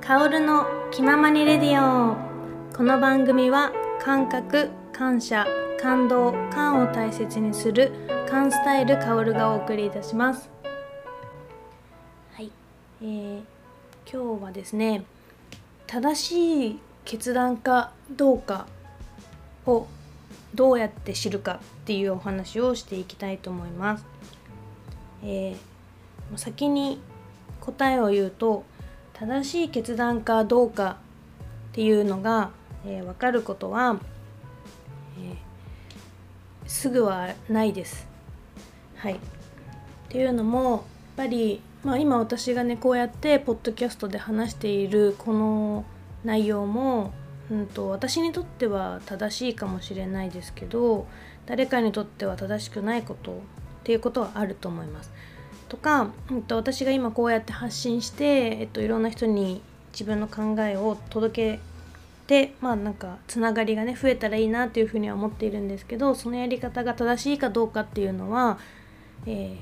カオルの気ままにレディオ。この番組は感覚感謝感動感を大切にする感スタイルカオルがお送りいたします。はい、えー、今日はですね正しい決断かどうかをどうやって知るかっていうお話をしていきたいと思います、えー、先に答えを言うと正しい決断かどうかっていうのが、えー、分かることは、えー、すぐはないです。はい、っていうのもやっぱり、まあ、今私がねこうやってポッドキャストで話しているこの内容も、うんと、私にとっては正しいかもしれないですけど誰かにとっては正しくないことっていうことはあると思います。とか、えっと、私が今こうやって発信して、えっと、いろんな人に自分の考えを届けてまあなんかつながりがね増えたらいいなっていうふうには思っているんですけどそのやり方が正しいかどうかっていうのは、えー、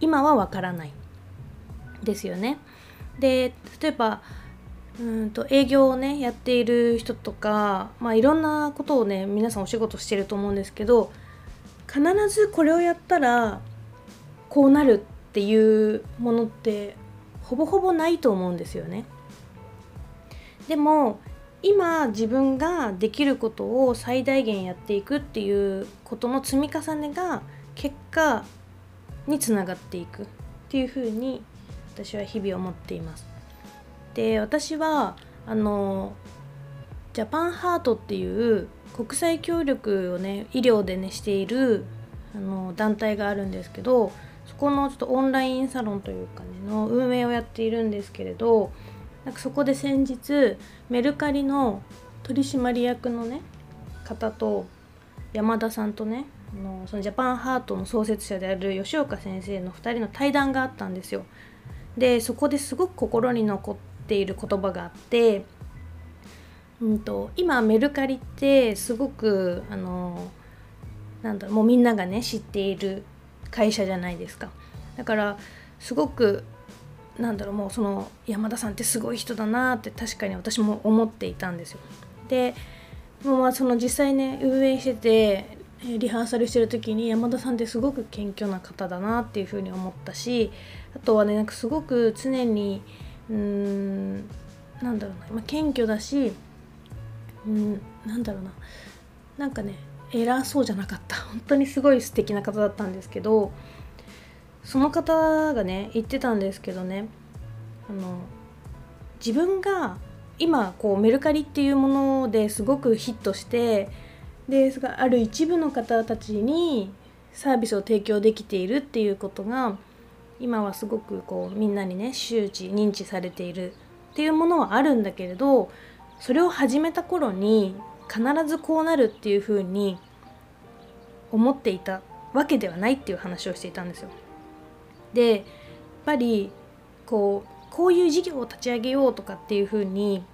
今はわからないですよね。で例えばうんと営業をねやっている人とか、まあ、いろんなことをね皆さんお仕事してると思うんですけど必ずこれをやったらこうなるっていうものってほぼほぼないと思うんですよね。でも今自分ができることを最大限やっていくっていうことの積み重ねが結果につながっていくっていうふうに私は日々思っています。で私はあのジャパンハートっていう国際協力をね医療でねしているあの団体があるんですけどこのちょっとオンラインサロンというかねの運営をやっているんですけれどなんかそこで先日メルカリの取締役のね方と山田さんとねあのそのジャパンハートの創設者である吉岡先生の2人の対談があったんですよ。でそこですごく心に残っている言葉があって、うんと、今メルカリってすごくあのなんだろうもうみんながね知っている会社じゃないですか。だからすごくなんだろうもうその山田さんってすごい人だなって確かに私も思っていたんですよ。でもうまあその実際ね運営しててリハーサルしてる時に山田さんってすごく謙虚な方だなっていうふうに思ったしあとはねなんかすごく常にうーんなんだろうな、まあ、謙虚だしうんなんだろうな。なんかね偉そうじゃなかった。本当にすごい素敵な方だったんですけどその方がね言ってたんですけどねあの自分が今こうメルカリっていうものですごくヒットしてである一部の方たちにサービスを提供できているっていうことが今はすごくこうみんなにね周知認知されているっていうものはあるんだけれどそれを始めた頃に必ずこうなるっていうふうに思っていたわけではないっていう話をしていたんですよ。でやっぱりこうこういう事業を立ち上げようとかっていうふうに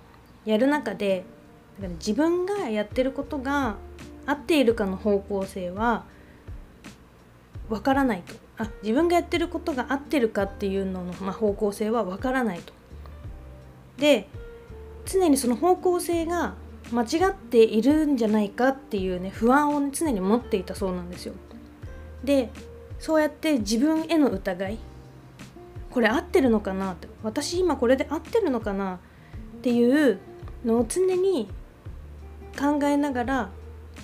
やる中で自分がやってることが合っているかの方向性はわからないとあ自分がやってることが合ってるかっていうのの、まあ、方向性はわからないと。で常にその方向性が間違っているんじゃないかっていうね不安を、ね、常に持っていたそうなんですよ。でそうやって自分への疑いこれ合ってるのかなって私今これで合ってるのかなっていうのを常に考えながら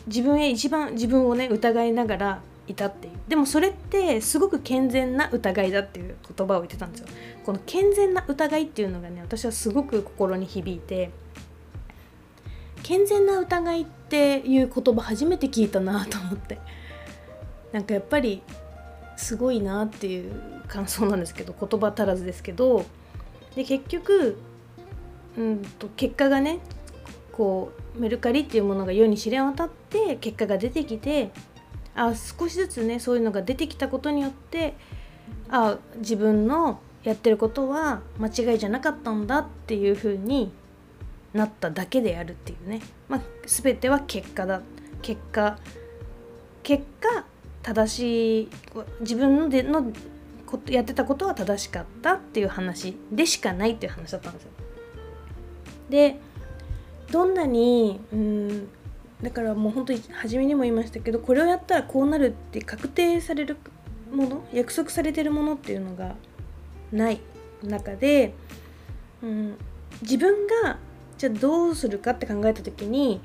自分へ一番自分をね疑いながらいたっていうでもそれってすごく健全な疑いだっていう言葉を言ってたんですよこの健全な疑いっていうのがね私はすごく心に響いて健全な疑いっていう言葉初めて聞いたなと思って。なんかやっぱりすごいなっていう感想なんですけど言葉足らずですけどで結局うんと結果がねこうメルカリっていうものが世に知れ渡って結果が出てきてあ少しずつねそういうのが出てきたことによってあ自分のやってることは間違いじゃなかったんだっていうふうになっただけであるっていうね、まあ、全ては結果だ結果結果正しい自分のでのやってたことは正しかったっていう話でしかないっていう話だったんですよ。でどんなにうんだからもう本当に初めにも言いましたけどこれをやったらこうなるって確定されるもの約束されてるものっていうのがない中で、うん、自分がじゃあどうするかって考えた時に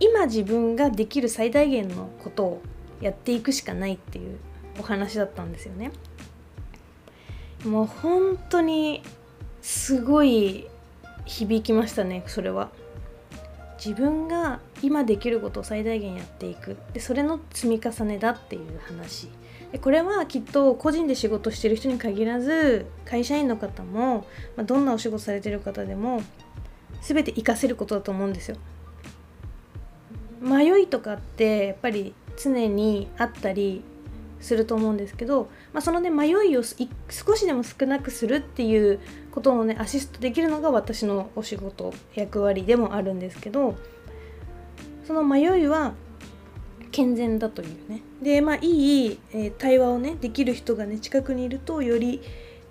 今自分ができる最大限のことをやっていくしかないっていうお話だったんですよね。もう本当にすごい響きましたねそれは。自分が今できることを最大限やっていくでそれの積み重ねだっていう話でこれはきっと個人で仕事してる人に限らず会社員の方も、まあ、どんなお仕事されてる方でも全て活かせることだと思うんですよ。迷いとかってやっぱり常にあったりすると思うんですけど、まあ、そのね迷いを少しでも少なくするっていうことをねアシストできるのが私のお仕事役割でもあるんですけどその迷いは健全だというねでまあいい、え、対話をねできる人がね近くにいるとより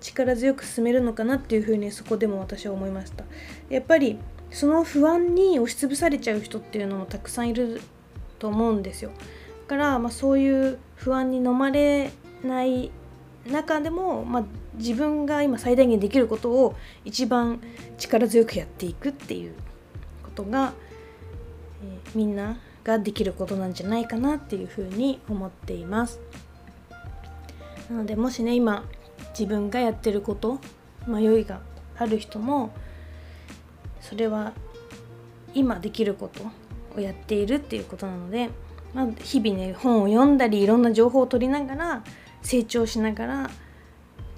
力強く進めるのかなっていうふうにそこでも私は思いました。やっぱりその不安に押しつぶされちゃう人っていうのもたくさんいると思うんですよ。だから、まあ、そういう不安に飲まれない中でも、まあ、自分が今最大限できることを一番力強くやっていくっていうことが、えー、みんなができることなんじゃないかなっていうふうに思っています。なのでもしね今自分がやってること迷いがある人もそれは今できることをやっているっていうことなので、まあ、日々ね本を読んだりいろんな情報を取りながら成長しながら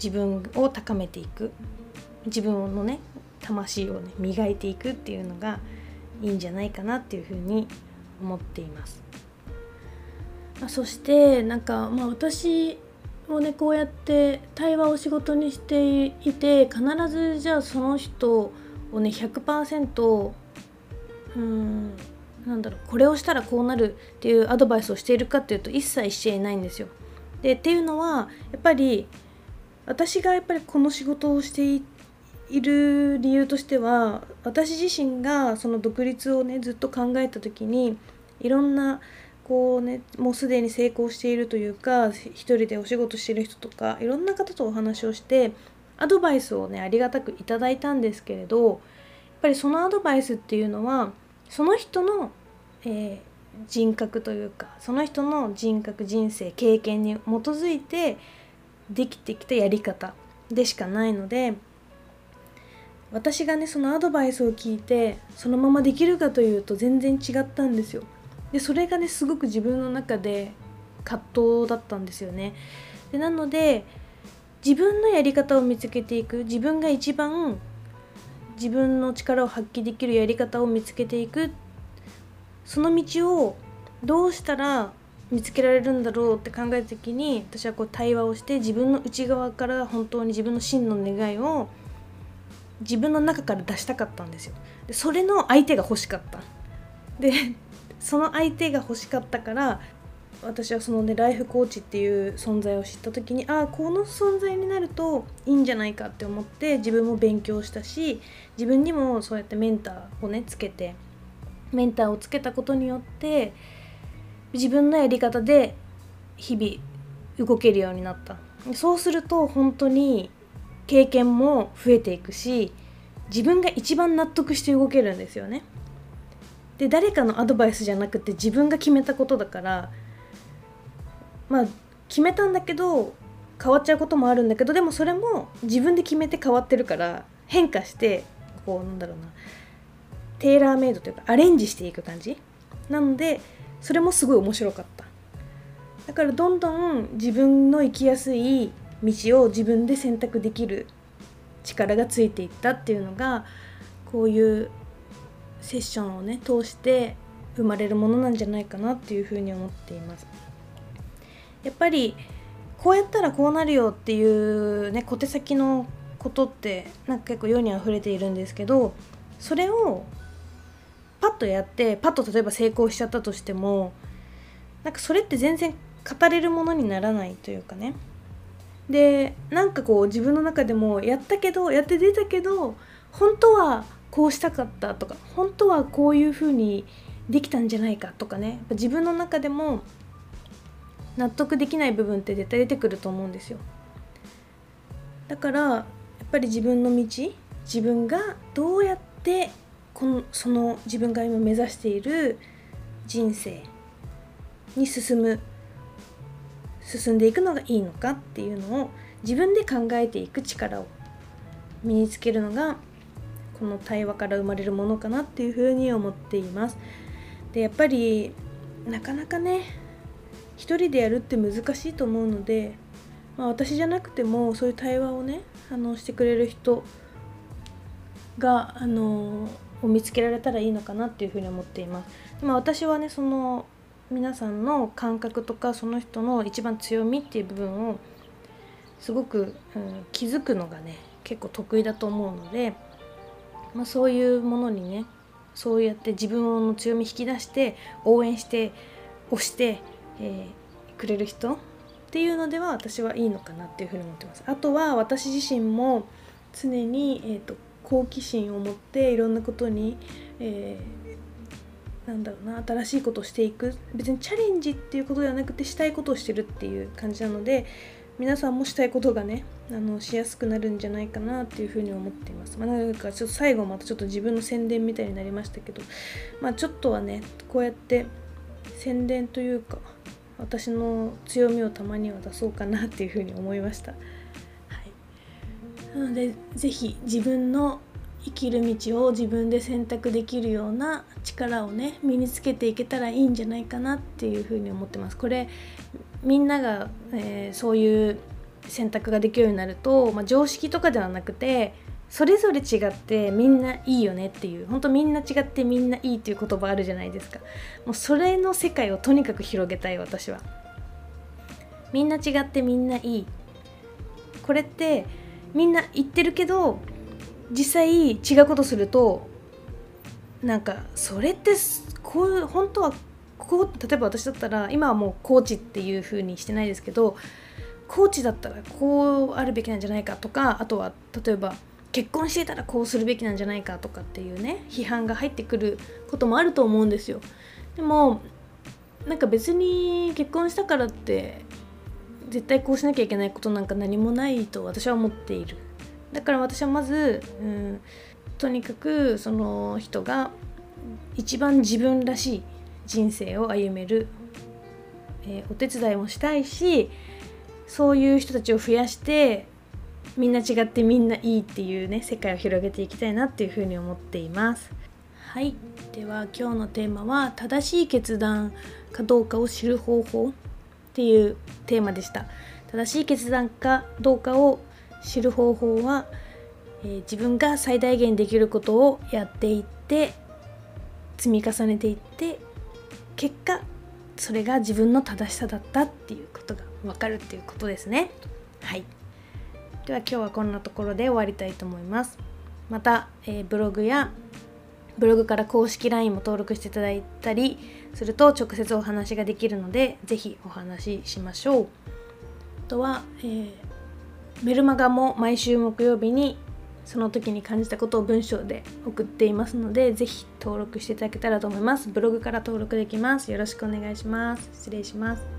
自分を高めていく自分のね魂をね磨いていくっていうのがいいんじゃないかなっていうふうに思っています。まあ、そしてなんか、まあ、私もうねこうやって対話を仕事にしていて必ずじゃあその人をね100%うんなんだろうこれをしたらこうなるっていうアドバイスをしているかっていうと一切していないんですよ。でっていうのはやっぱり私がやっぱりこの仕事をしている理由としては私自身がその独立をねずっと考えた時にいろんなこうねもうすでに成功しているというか一人でお仕事してる人とかいろんな方とお話をしてアドバイスをねありがたくいただいたんですけれどやっぱりそのアドバイスっていうのはその人の、えー、人格というかその人の人格人生経験に基づいてできてきたやり方でしかないので私がねそのアドバイスを聞いてそのままできるかというと全然違ったんですよ。でそれがねすごく自分の中で葛藤だったんですよね。でなので自分のやり方を見つけていく自分が一番自分の力を発揮できるやり方を見つけていくその道をどうしたら見つけられるんだろうって考えた時に私はこう対話をして自分の内側から本当に自分の真の願いを自分の中から出したかったんですよでそれの相手が欲しかったでその相手が欲しかったから私はそのねライフコーチっていう存在を知った時にああこの存在になるといいんじゃないかって思って自分も勉強したし自分にもそうやってメンターをねつけてメンターをつけたことによって自分のやり方で日々動けるようになった。そうすると本当に経験も増えていくし自分が一番納得して動けるんですよね。で誰かのアドバイスじゃなくて自分が決めたことだからまあ決めたんだけど変わっちゃうこともあるんだけどでもそれも自分で決めて変わってるから変化してこうなんだろうなテーラーメイドというかアレンジしていく感じ？なのでそれもすごい面白かった。だからどんどん自分の生きやすい道を自分で選択できる力がついていったっていうのがこういうセッションをね通して生まれるものなんじゃないかなっていうふうに思っています。やっぱりこうやったらこうなるよっていうね小手先のことってなんか結構世にあふれているんですけどそれをパッとやってパッと例えば成功しちゃったとしてもなんかそれって全然語れるものにならないというかねでなんかこう自分の中でもやったけどやって出たけど本当はこうしたかったとか本当はこういうふうにできたんじゃないかとかね。自分の中でも納得できない部分って絶対出てくると思うんですよ。だからやっぱり自分の道自分がどうやってこのその自分が今目指している人生に進む進んでいくのがいいのかっていうのを自分で考えていく力を身につけるのがこの対話から生まれるものかなっていうふうに思っています。でやっぱりなかなかね一人でやるって難しいと思うので、まあ、私じゃなくてもそういう対話をねあのしてくれる人があのを見つけられたらいいのかなっていうふうに思っています。でも私はねその皆さんの感覚とかその人の一番強みっていう部分をすごく、うん、気づくのがね結構得意だと思うので、まあ、そういうものにねそうやって自分の強み引き出して応援して押して、えー、くれる人っていうのでは私はいいのかなっていうふうに思ってます。あとは私自身も常に、えーと、好奇心を持っていろんなことに、えー、なんだろうな新しいことをしていく別にチャレンジっていうことではなくてしたいことをしてるっていう感じなので皆さんもしたいことがねあのしやすくなるんじゃないかなっていうふうに思っています。まあ、なんかちょっと最後またちょっと自分の宣伝みたいになりましたけど、まあ、ちょっとはねこうやって宣伝というか私の強みをたまには出そうかなっていうふうに思いました。はい、なので是非自分の生きる道を自分で選択できるような力をね身につけていけたらいいんじゃないかなっていうふうに思ってます。これみんなが、えー、そういう選択ができるようになると、まあ、常識とかではなくてそれぞれ違ってみんないいよねっていう本当みんな違ってみんないいっていう言葉あるじゃないですか。もうそれの世界をとにかく広げたい私は。みんな違ってみんないい。これってみんな言ってるけど実際違うことするとなんかそれってこう本当はこう例えば私だったら今はもうコーチっていう風にしてないですけどコーチだったらこうあるべきなんじゃないかとかあとは例えば結婚していたらこうするべきなんじゃないかとかっていうね批判が入ってくることもあると思うんですよ。でもなんか別に結婚したからって絶対こうしなきゃいけないことなんか何もないと私は思っている。だから私はまず、うん、とにかくその人が一番自分らしい人生を歩める、えー、お手伝いもしたいしそういう人たちを増やしてみんな違ってみんないいっていうね世界を広げていきたいなっていうふうに思っています。はい。では今日のテーマは正しい決断かどうかを知る方法っていうテーマでした。正しい決断かどうかを知る方法は、えー、自分が最大限できることをやっていって積み重ねていって結果それが自分の正しさだったっていうことが分かるっていうことですね。はい。では今日はこんなところで終わりたいと思います。また、えー、ブログやブログから公式 LINE も登録していただいたりすると直接お話ができるので是非お話ししましょう。あとは、えー、メルマガも毎週木曜日にその時に感じたことを文章で送っていますので是非登録していただけたらと思います。ブログから登録できます。よろしくお願いします。失礼します。